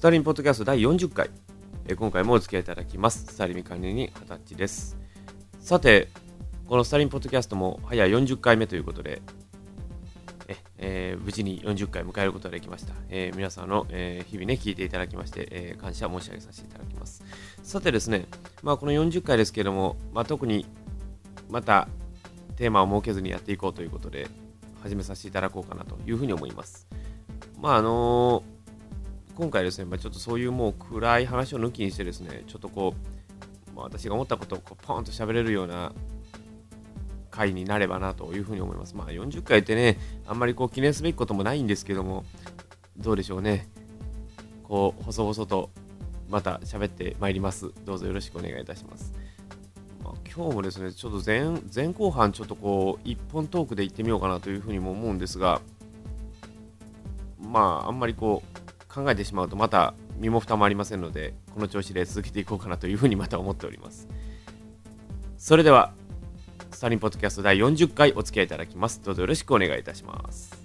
スターリンポッドキャスト第40回、え今回もお付き合いいただきます。スターリミ管理に二十歳です。さて、このスターリンポッドキャストも早40回目ということで、ええー無事に40回迎えることができました。えー皆さんの、えー日々ね、聞いていただきまして、え感謝申し上げさせていただきます。さてですね、まあ、この40回ですけれども、まあ、特にまたテーマを設けずにやっていこうということで、始めさせていただこうかなというふうに思います。まああの今回ですね、まあ、ちょっとそういうもう暗い話を抜きにしてですね、ちょっとこう、まあ、私が思ったことをこうポンと喋れるような回になればなというふうに思います。まあ40回ってね、あんまりこう記念すべきこともないんですけども、どうでしょうね。こう、細々とまた喋ってまいります。どうぞよろしくお願いいたします。ま、今日もですね、ちょっと前前後半ちょっとこう、一本トークで行ってみようかなというふうにも思うんですが、まあ、あんまりこう、考えてしまうとまた身も蓋もありませんので、この調子で続けていこうかなというふうにまた思っております。それでは、スタリンポッドキャスト第40回お付き合いいただきます。どうぞよろしくお願いいたします。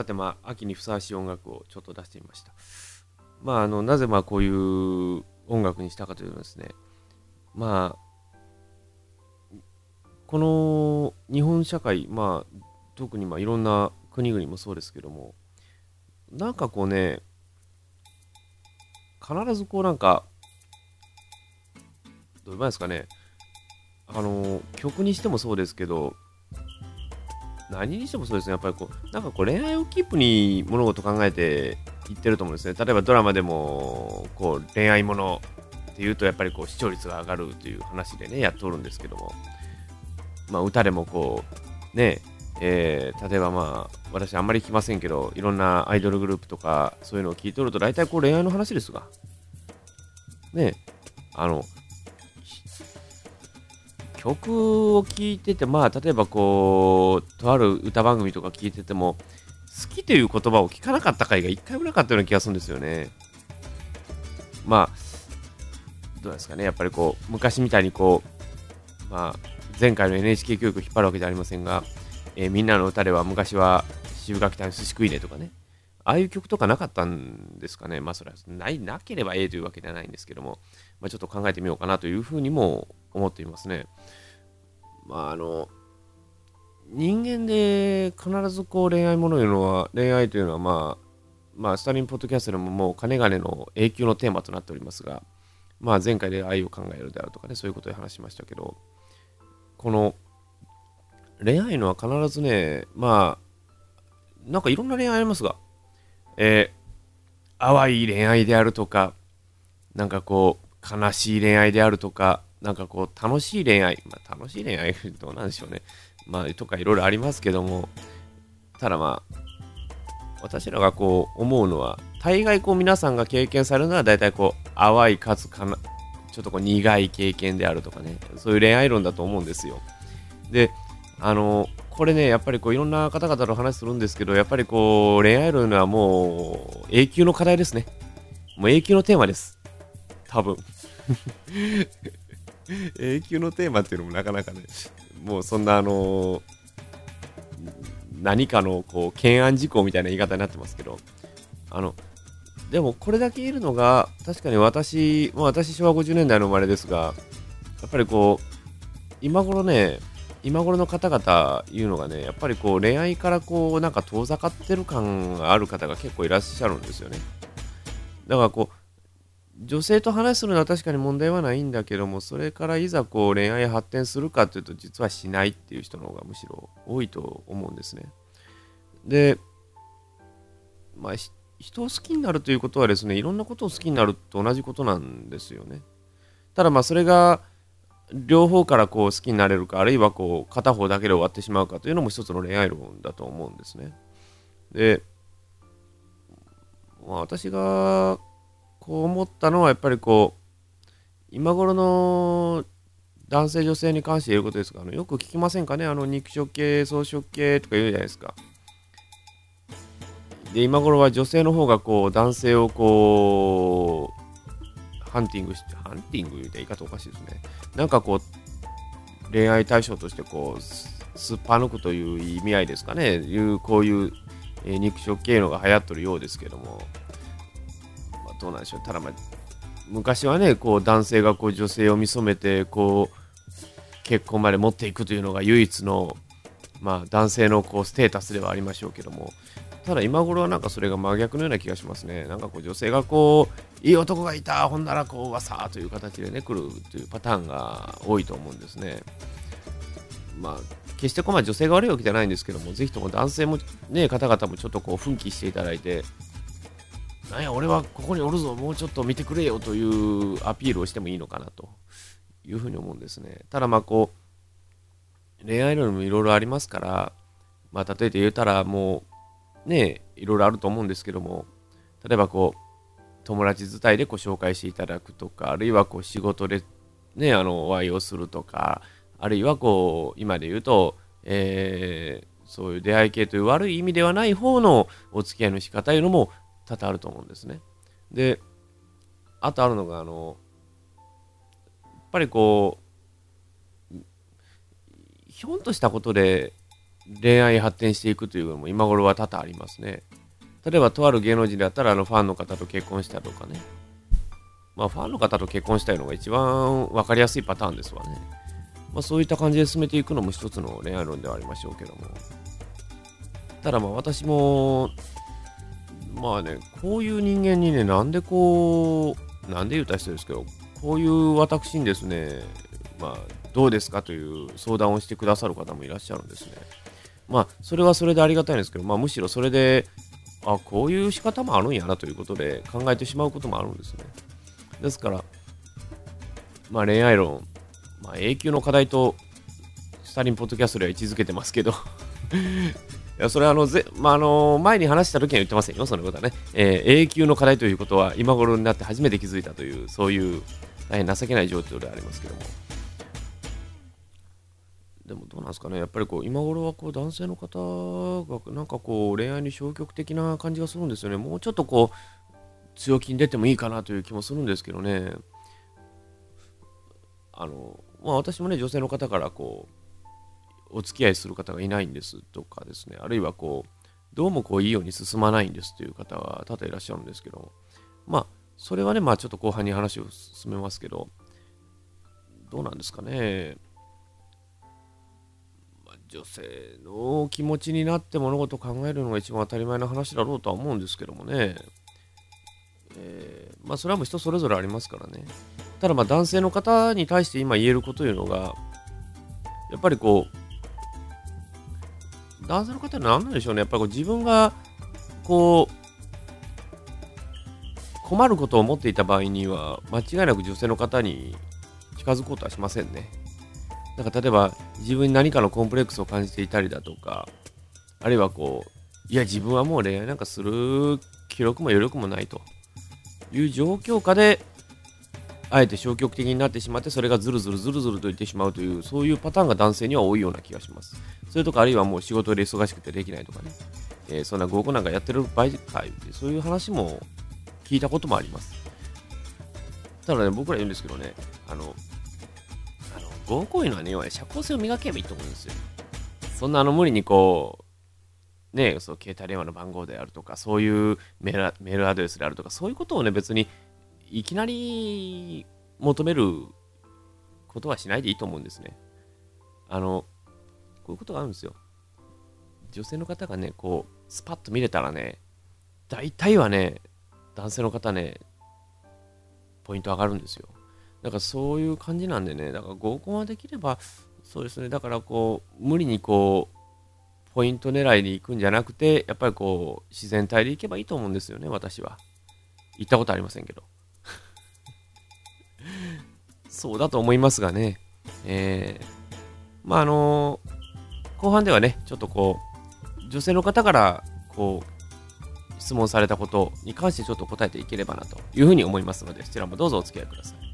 さてまあ秋にふさわしい音楽をちょっと出してみました。まああのなぜまあこういう音楽にしたかというとですねまあこの日本社会まあ特にまあいろんな国々もそうですけどもなんかこうね必ずこうなんかどう言いますかね。あの曲にしてもそうですけど何にしてもそうですね、やっぱりこう、なんかこう恋愛をキープに物事考えていってると思うんですね。例えばドラマでも、こう恋愛ものっていうと、やっぱりこう視聴率が上がるという話でね、やっておるんですけども、まあ歌でもこう、ね、えー例えばまあ、私あんまり聞きませんけど、いろんなアイドルグループとか、そういうのを聞いておると、大体こう恋愛の話ですが、ね、あの、曲を聴いてて、まあ、例えばこう、とある歌番組とか聴いてても、好きという言葉を聞かなかった回が一回もなかったような気がするんですよね。まあ、どうですかね、やっぱりこう、昔みたいにこう、まあ、前回の NHK 教育を引っ張るわけじゃありませんが、えーみんなの歌では昔は渋垣谷寿司食いねとかね、ああいう曲とかなかったんですかね。まあ、それはない、なければええというわけではないんですけども、まあ、ちょっと考えてみようかなというふうにも思っていますね。まあ、あの、人間で必ずこう恋愛ものいうのは、恋愛というのはまあ、まあ、スタリンポッドキャストでももう金金の永久のテーマとなっておりますが、まあ、前回で愛を考えるであるとかね、そういうことで話しましたけど、この恋愛のは必ずね、まあ、なんかいろんな恋愛ありますが、えー、淡い恋愛であるとか、なんかこう、悲しい恋愛であるとか、なんかこう、楽しい恋愛、まあ、楽しい恋愛、どうなんでしょうね。まあ、とかいろいろありますけども、ただまあ、私らがこう思うのは、大概こう皆さんが経験されるのは大体こう、淡いかつかな、ちょっとこう苦い経験であるとかね、そういう恋愛論だと思うんですよ。で、あの、これね、やっぱりこういろんな方々と話するんですけど、やっぱりこう恋愛論はもう永久の課題ですね。もう永久のテーマです。多分。永久のテーマっていうのもなかなかね、もうそんなあの何かのこう懸案事項みたいな言い方になってますけど、あの、でもこれだけ言えるのが、確かに私、まあ、私昭和50年代の生まれですが、やっぱりこう、今頃ね、今頃の方々言うのがね、やっぱりこう恋愛からこうなんか遠ざかってる感がある方が結構いらっしゃるんですよね。だからこう、女性と話するのは確かに問題はないんだけども、それからいざこう恋愛発展するかというと、実はしないっていう人の方がむしろ多いと思うんですね。で、まあ、人を好きになるということはですね、いろんなことを好きになると同じことなんですよね。ただまあ、それが両方からこう好きになれるか、あるいはこう片方だけで終わってしまうかというのも一つの恋愛論だと思うんですね。で、まあ、私がこう思ったのはやっぱりこう今頃の男性女性に関して言えることですがあのよく聞きませんかね？あの肉食系草食系とか言うじゃないですか。で今頃は女性の方がこう男性をこうハンティングしてハンティングって言い方おかしいですね。なんかこう恋愛対象としてこうすっぱ抜くという意味合いですかね？いうこういう、え、肉食系のが流行ってるようですけども、どうなんでしょうただまあ昔はねこう男性がこう女性を見初めてこう結婚まで持っていくというのが唯一の、まあ、男性のこうステータスではありましょうけどもただ今頃はなんかそれが真逆のような気がしますね。なんかこう女性がこう、いい男がいた、ほんならこう、わさーという形でね、来るというパターンが多いと思うんですね。まあ、決してこ、ま、女性が悪いわけじゃないんですけども、ぜひとも男性もね、方々もちょっとこう、奮起していただいて、なんや、俺はここにおるぞ、もうちょっと見てくれよというアピールをしてもいいのかなというふうに思うんですね。ただまあこう、恋愛論もいろいろありますから、まあ、例えて言うたらもう、ね、いろいろあると思うんですけども、例えばこう、友達伝いでこ紹介していただくとか、あるいはこう仕事でね、あの、お会いをするとか、あるいはこう、今で言うと、えー、そういう出会い系という悪い意味ではない方のお付き合いの仕方というのも多々あると思うんですね。で、あとあるのが、あの、やっぱりこう、ひょんとしたことで恋愛発展していくというのも今頃は多々ありますね。例えば、とある芸能人だったら、あのファンの方と結婚したとかね。まあ、ファンの方と結婚したいのが一番分かりやすいパターンですわね。まあ、そういった感じで進めていくのも一つの恋愛論ではありましょうけども。ただまあ私も、まあね、こういう人間にね、なんでこう、なんで言うた人ですけど、こういう私にですね、まあ、どうですかという相談をしてくださる方もいらっしゃるんですね。まあ、それはそれでありがたいんですけど、まあ、むしろそれで、あ、こういう仕方もあるんやなということで考えてしまうこともあるんですね。ですから、まあ、恋愛論、まあ、永久の課題と、スタリンポッドキャストでは位置づけてますけどいや、それはあの、ぜ、まあ、あの、前に話した時には言ってませんよ、そのことはね。えー、永久の課題ということは、今頃になって初めて気づいたという、そういう大変情けない状況でありますけども。でもどうなんですかね、やっぱりこう今頃はこう男性の方がなんかこう恋愛に消極的な感じがするんですよね。もうちょっとこう強気に出てもいいかなという気もするんですけどね。あの、まあ私もね、女性の方からこう、お付き合いする方がいないんですとかですね、あるいはこう、どうもこういいように進まないんですという方は多々いらっしゃるんですけど、まあ、それはね、まあちょっと後半に話を進めますけど、どうなんですかね。ま女性の気持ちになって物事を考えるのが一番当たり前の話だろうとは思うんですけどもね、えー、まあそれはもう人それぞれありますからね。ただまあ男性の方に対して今言えることというのがやっぱりこう男性の方は何なんでしょうね。やっぱり自分がこう困ることを思っていた場合には間違いなく女性の方に近づこうとはしませんね。なんか例えば自分に何かのコンプレックスを感じていたりだとか、あるいはこう、いや自分はもう恋愛なんかする記録も余力もないという状況下で、あえて消極的になってしまって、それがずるずるずるずるといってしまうという、そういうパターンが男性には多いような気がします。それとか、あるいはもう仕事で忙しくてできないとかね、えー、そんな合コンなんかやってる場合かいそういう話も聞いたこともあります。ただね、僕ら言うんですけどね、あのあの、合コンいうのはね、要は社交性を磨けばいいと思うんですよ。そんなあの無理にこう、ね、そう携帯電話の番号であるとか、そういうメールメールアドレスであるとか、そういうことをね、別にいきなり求めることはしないでいいと思うんですね。あの、こういうことがあるんですよ。女性の方がね、こう、スパッと見れたらね、大体はね、男性の方ね、ポイント上がるんですよ。だからそういう感じなんでね、だから合コンはできれば、そうですね、だからこう、無理にこう、ポイント狙いに行くんじゃなくて、やっぱりこう、自然体で行けばいいと思うんですよね、私は。行ったことありませんけど。そうだと思いますがね。えー、まああの、後半ではね、ちょっとこう、女性の方から、こう、質問されたことに関してちょっと答えていければなというふうに思いますので、そちらもどうぞお付き合いください。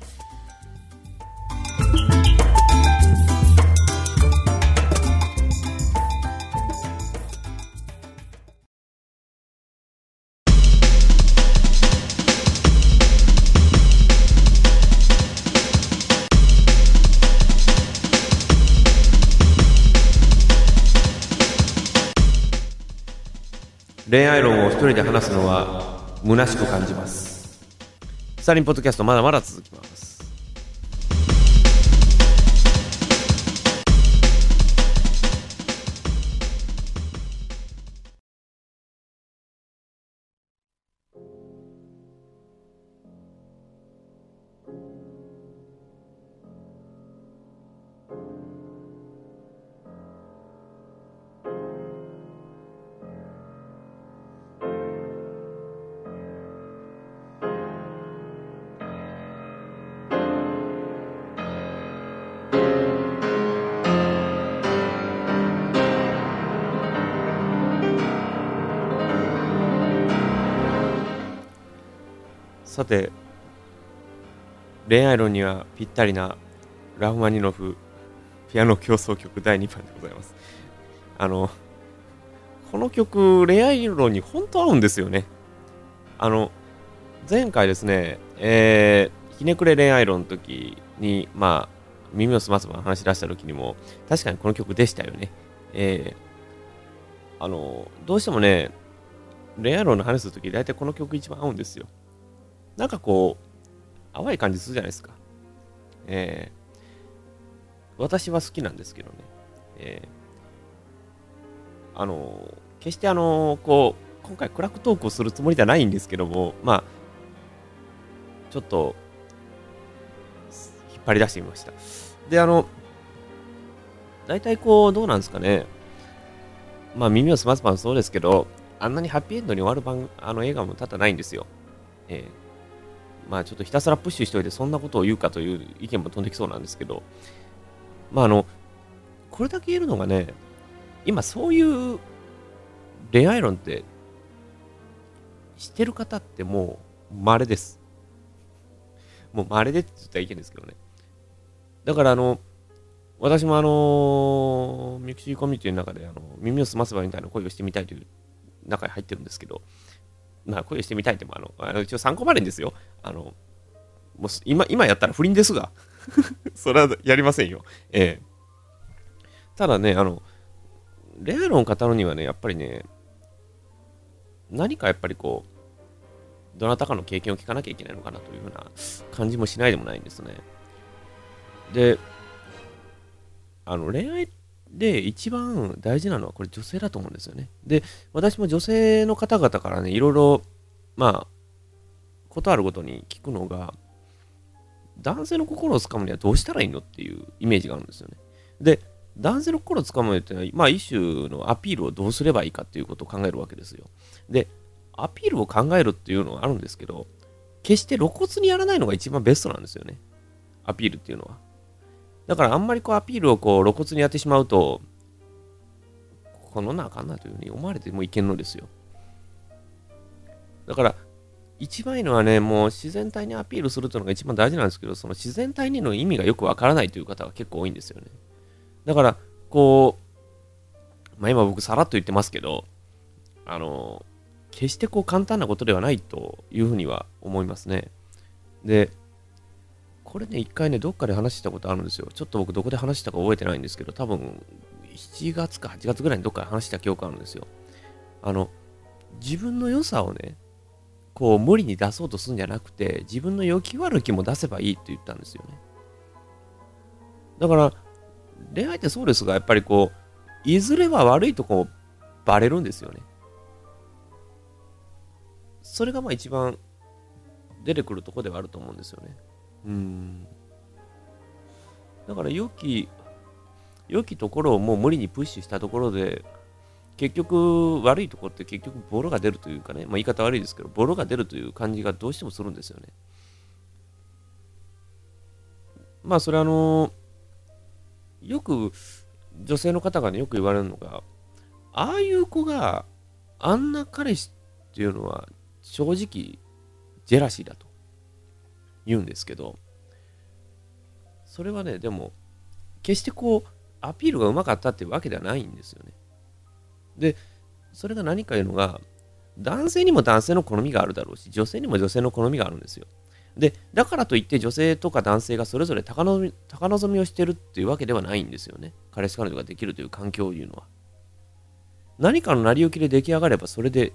恋愛論を一人で話すのは虚しく感じます。サリンポッドキャストまだまだ続きます。さて恋愛論にはぴったりなラフマニノフピアノ競争曲第2番でございます。あのこの曲恋愛論に本当合うんですよね。あの前回ですねえー、ひねくれ恋愛論の時にまあ耳をすませば話し出した時にも確かにこの曲でしたよね。えー、あのどうしてもね恋愛論の話するとき大体この曲一番合うんですよ。なんかこう、淡い感じするじゃないですか。えー、私は好きなんですけどね。えー、あの、決してあの、こう、今回クラックトークをするつもりではないんですけども、まあ、ちょっと、引っ張り出してみました。で、あの、大体こう、どうなんですかね。まあ、耳をすますばんそうですけど、あんなにハッピーエンドに終わる番あの映画も多々ないんですよ。えーまあちょっとひたすらプッシュしといてそんなことを言うかという意見も飛んできそうなんですけど、まああの、これだけ言えるのがね、今そういう恋愛論ってしてる方ってもう稀です。もう稀でって言ったらいけんですけどね。だからあの、私もあの、ミクシーコミュニティの中であの耳をすませばみたいな恋をしてみたいという中に入ってるんですけど、まあ、恋してみたいっても、あの、あの一応参考までんですよ。あの、もう今、今やったら不倫ですが。それはやりませんよ。ええただね、あの、恋愛論を語るにはね、やっぱりね、何かやっぱりこう、どなたかの経験を聞かなきゃいけないのかなというふうな感じもしないでもないんですね。で、あの、恋愛っで、一番大事なのはこれ女性だと思うんですよね。で、私も女性の方々からね、いろいろ、まあ、ことあるごとに聞くのが、男性の心をつかむにはどうしたらいいのっていうイメージがあるんですよね。で、男性の心をつかむっていうのは、まあ、一種のアピールをどうすればいいかっていうことを考えるわけですよ。で、アピールを考えるっていうのはあるんですけど、決して露骨にやらないのが一番ベストなんですよね。アピールっていうのは。だからあんまりこうアピールをこう露骨にやってしまうと、このなあかんなというふうに思われてもいけんのですよ。だから、一番いいのはね、もう自然体にアピールするというのが一番大事なんですけど、その自然体にの意味がよくわからないという方が結構多いんですよね。だから、こう、まあ今僕さらっと言ってますけど、あの、決してこう簡単なことではないというふうには思いますね。で、これね、一回ね、どっかで話したことあるんですよ。ちょっと僕どこで話したか覚えてないんですけど、多分、7月か8月ぐらいにどっかで話した記憶あるんですよ。あの、自分の良さをね、こう無理に出そうとするんじゃなくて、自分の良き悪きも出せばいいって言ったんですよね。だから、恋愛ってそうですが、やっぱりこう、いずれは悪いとこバレるんですよね。それがまあ一番出てくるとこではあると思うんですよね。うん。だから良き、良きところをもう無理にプッシュしたところで、結局悪いところって結局ボロが出るというかね、まあ、言い方悪いですけど、ボロが出るという感じがどうしてもするんですよね。まあそれあのよく女性の方がね、よく言われるのが、ああいう子があんな彼氏っていうのは正直ジェラシーだと。言うんですけど、それはね、でも、決してこう、アピールがうまかったっていうわけではないんですよね。で、それが何かいうのが、男性にも男性の好みがあるだろうし、女性にも女性の好みがあるんですよ。で、だからといって女性とか男性がそれぞれ高望み高望みをしてるっていうわけではないんですよね。彼氏彼女ができるという環境をいうのは。何かの成り行きで出来上がればそれで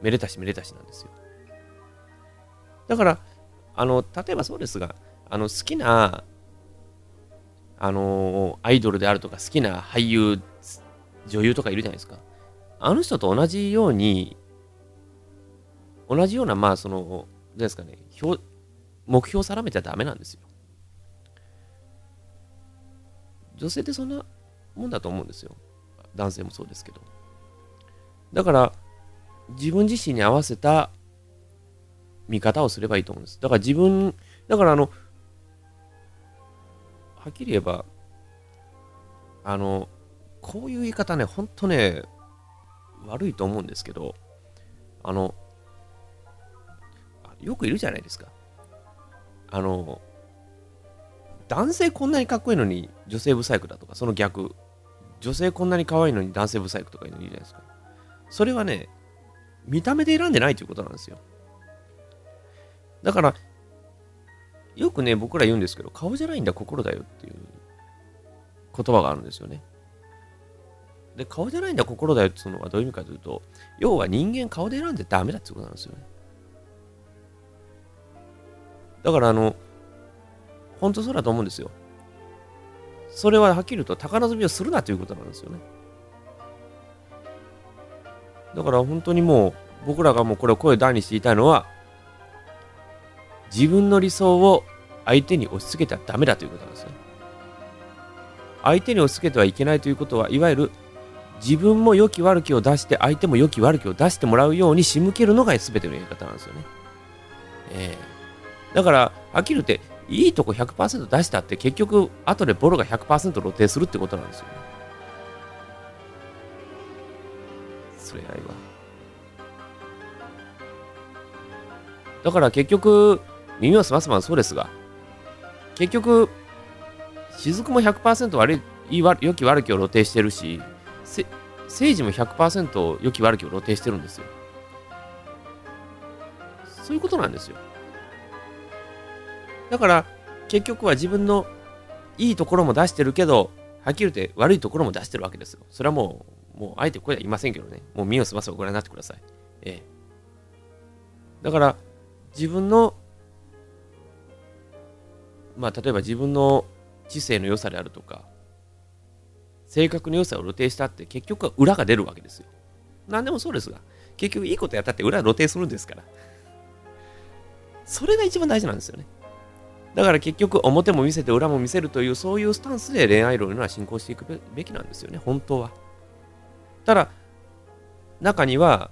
めでたしめでたしなんですよ。だから、あの、例えばそうですが、あの、好きな、あのアイドルであるとか、好きな俳優、女優とかいるじゃないですか。あの人と同じように、同じような、まあ、その、どうですかね、目標を定めちゃダメなんですよ。女性ってそんなもんだと思うんですよ。男性もそうですけど。だから、自分自身に合わせた見方をすればいいと思うんです。だから自分、だからあの、はっきり言えば、あの、こういう言い方ね、ほんとね、悪いと思うんですけど、あの、よくいるじゃないですか。あの、男性こんなにかっこいいのに女性ブサイクだとか、その逆。女性こんなに可愛いのに男性ブサイクとかいうのいるじゃないですか。それはね、見た目で選んでないということなんですよ。だから、よくね、僕ら言うんですけど、顔じゃないんだ、心だよっていう言葉があるんですよね。で、顔じゃないんだ、心だよっていうのはどういう意味かというと、要は人間顔で選んでダメだっていうことなんですよね。だから、あの、本当そうだと思うんですよ。それははっきり言うと宝積みをするなということなんですよね。だから本当にもう僕らがもうこれを声を大にしていたいのは自分の理想を相手に押し付けてはダメだということなんですね。相手に押し付けてはいけないということはいわゆる自分も良き悪きを出して相手も良き悪きを出してもらうように仕向けるのが全てのやり方なんですよね。えー、だからはっきり言っていいとこ100%出したって結局後でボロが100%露呈するってことなんですよね。それ以いは。だから結局、耳をすますまそうですが、結局、雫も100%悪い、良き悪きを露呈してるし、政治も100%良き悪きを露呈してるんですよ。そういうことなんですよ。だから、結局は自分のいいところも出してるけど、はっきり言って悪いところも出してるわけですよ。それはもう、もうあえてここでは言いませんけどね。もう身をすませばご覧になってください。ええ。だから、自分の、まあ、例えば自分の知性の良さであるとか、性格の良さを露呈したって結局は裏が出るわけですよ。何でもそうですが、結局いいことやったって裏露呈するんですから。それが一番大事なんですよね。だから結局表も見せて裏も見せるというそういうスタンスで恋愛論というのは進行していくべきなんですよね、本当は。ただ、中には、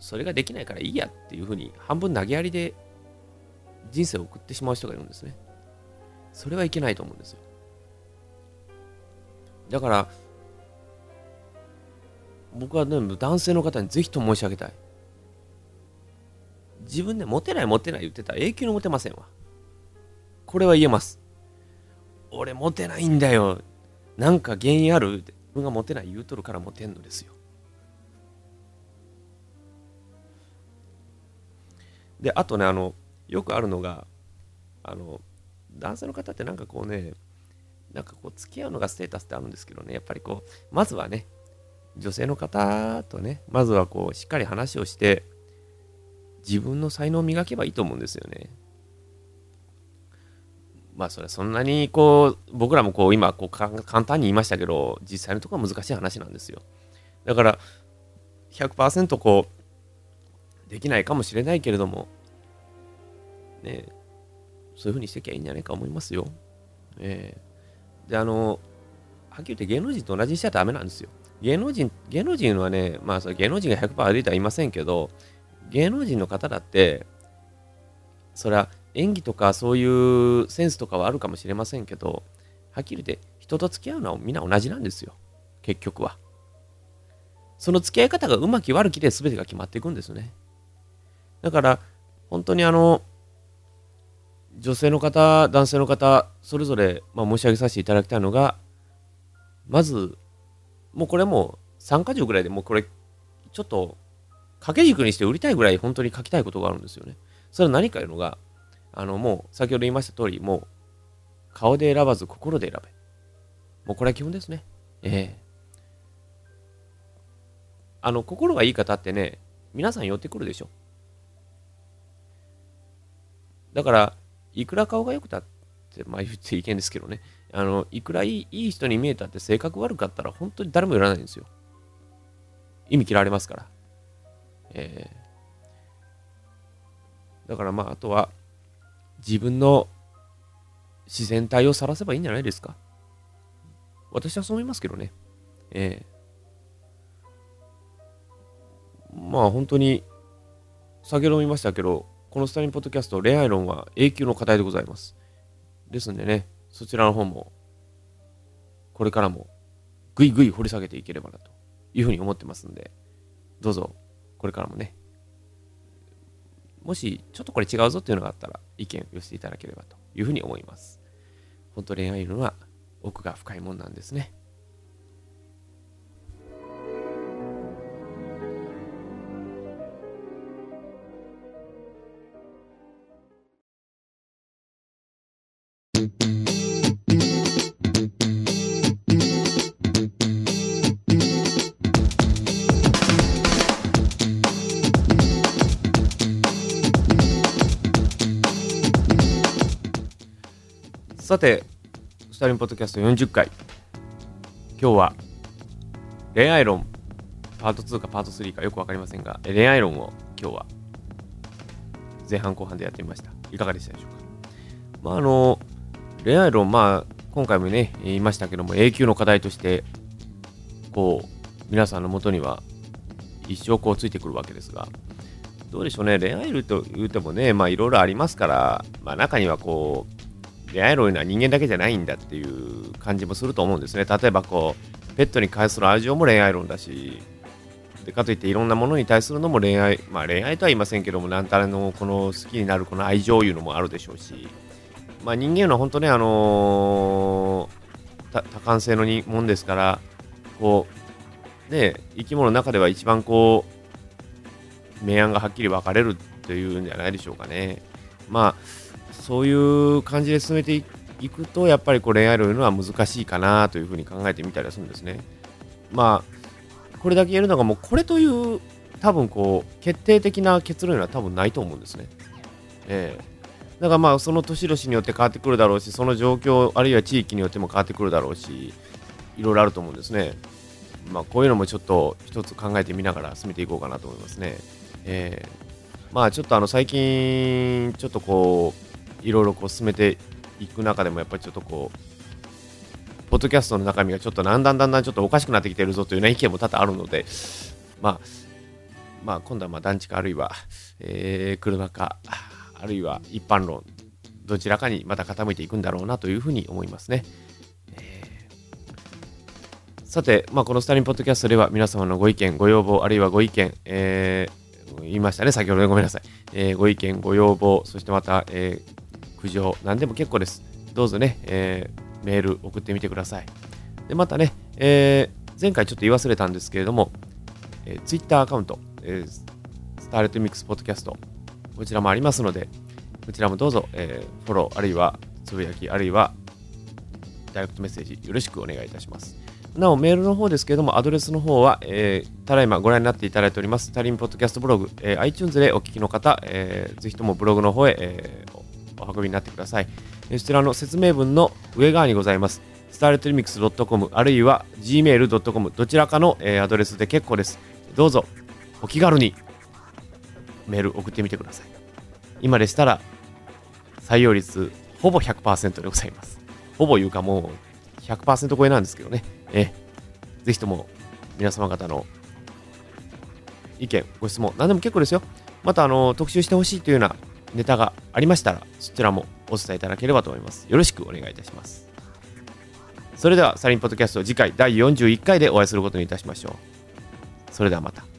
それができないからいいやっていうふうに半分投げやりで人生を送ってしまう人がいるんですね。それはいけないと思うんですよ。だから、僕は、ね、男性の方にぜひと申し上げたい。自分でモテないモテない言ってたら永久にモテませんわ。これは言えます。俺モテないんだよ。なんか原因ある？自分がモテない言うとるからモテんのですよ。で、あとね、あの、よくあるのが、あの、男性の方ってなんかこうね、なんかこう、付き合うのがステータスってあるんですけどね、やっぱりこう、まずはね、女性の方とね、まずはこう、しっかり話をして、自分の才能を磨けばいいと思うんですよね。まあそれそんなにこう僕らもこう今こう簡単に言いましたけど実際のところは難しい話なんですよだから100%こうできないかもしれないけれどもねそういうふうにしてきゃいいんじゃないか思いますよえー、であのはっきり言って芸能人と同じにしちゃダメなんですよ芸能人芸能人はねまあそ芸能人が100%歩いてはいませんけど芸能人の方だってそれは演技とかそういうセンスとかはあるかもしれませんけど、はっきり言って人と付き合うのはみんな同じなんですよ。結局は。その付き合い方がうまき悪きで全てが決まっていくんですね。だから、本当にあの、女性の方、男性の方、それぞれ、まあ、申し上げさせていただきたいのが、まず、もうこれもう3か条ぐらいでもうこれ、ちょっと掛け軸にして売りたいぐらい本当に書きたいことがあるんですよね。それは何かいうのが、あの、もう、先ほど言いました通り、もう、顔で選ばず心で選べ。もうこれは基本ですね。ええあの、心がいい方ってね、皆さん寄ってくるでしょ。だから、いくら顔が良くたって、まあ言っていけんですけどね、あの、いくらいいい人に見えたって性格悪かったら本当に誰も寄らないんですよ。意味切られますから。えー、だからまあ、あとは、自分の自然体を晒せばいいんじゃないですか。私はそう思いますけどね。えー、まあ本当に、先ほども言いましたけど、このスタリンポッドキャスト、恋愛論は永久の課題でございます。ですんでね、そちらの方も、これからもぐいぐい掘り下げていければなというふうに思ってますんで、どうぞ、これからもね、もしちょっとこれ違うぞっていうのがあったら、意見を寄せていただければというふうに思います。本当恋愛論は奥が深いもんなんですね。さて、スタリンポッドキャスト40回。今日は恋愛論パート2かパート3かよく分かりませんが、恋愛論を今日は前半後半でやってみました。いかがでしたでしょうか？まあ、あの、恋愛論、まあ、今回もね、言いましたけども、永久の課題として、こう、皆さんのもとには一生こうついてくるわけですが、どうでしょうね、恋愛論と言うてもね、まあいろいろありますから、まあ中にはこうう、恋愛論は人間だけじゃないんだっていう感じもすると思うんですね。例えばこう、ペットに関する愛情も恋愛論だし、でかといっていろんなものに対するのも恋愛、まあ恋愛とは言いませんけども、なんたらのこの好きになるこの愛情いうのもあるでしょうし、まあ人間は本当ね、あのー、多感性のもんですから、こう、ね、生き物の中では一番こう、明暗がはっきり分かれるというんじゃないでしょうかね。まあ、そういう感じで進めていくと、やっぱりこう恋愛論いうのは難しいかなというふうに考えてみたりするんですね。まあ、これだけ言えるのが、もうこれという多分こう決定的な結論は多分ないと思うんですね。えー、だからまあその年々によって変わってくるだろうし、その状況、あるいは地域によっても変わってくるだろうし、いろいろあると思うんですね。まあこういうのもちょっと一つ考えてみながら進めていこうかなと思いますね。えー、まあちょっとあの最近、ちょっとこう、いろいろこう進めていく中でもやっぱりちょっとこうポッドキャストの中身がちょっとだんだんだんだんちょっとおかしくなってきてるぞという、ね、意見も多々あるので、まあ、まあ、今度はまあ団地かあるいは、えー、車かあるいは一般論どちらかにまた傾いていくんだろうなというふうに思いますね。えー、さて、まあ、このスタリンポッドキャストでは皆様のご意見、ご要望、あるいはご意見、えー、言いましたね、先ほどごめんなさい。えー、ご意見、ご要望、そしてまた、えー、苦情、何でも結構です。どうぞね、えー、メール送ってみてください。で、またね、えー、前回ちょっと言い忘れたんですけれども、えー、Twitter アカウント、えー、スターレットミックスポッドキャスト、こちらもありますので、こちらもどうぞ、えー、フォロー、あるいはつぶやき、あるいはダイレクトメッセージ、よろしくお願いいたします。なお、メールの方ですけれども、アドレスの方は、えー、ただいまご覧になっていただいております、タリンポッドキャストブログ、えー、iTunes でお聞きの方、えー、ぜひともブログの方へ、えー、お運びになってください。そちらの説明文の上側にございます。スターレットリミックス .com あるいは gmail.com どちらかの、えー、アドレスで結構です。どうぞお気軽にメール送ってみてください。今でしたら採用率ほぼ100%でございます。ほぼいうかもう100%超えなんですけどね。えー、ぜひとも皆様方の意見、ご質問、何でも結構ですよ。またあの特集してほしいというようなネタがありましたら、そちらもお伝えいただければと思います。よろしくお願いいたします。それでは、サリンポッドキャスト次回第41回でお会いすることにいたしましょう。それではまた。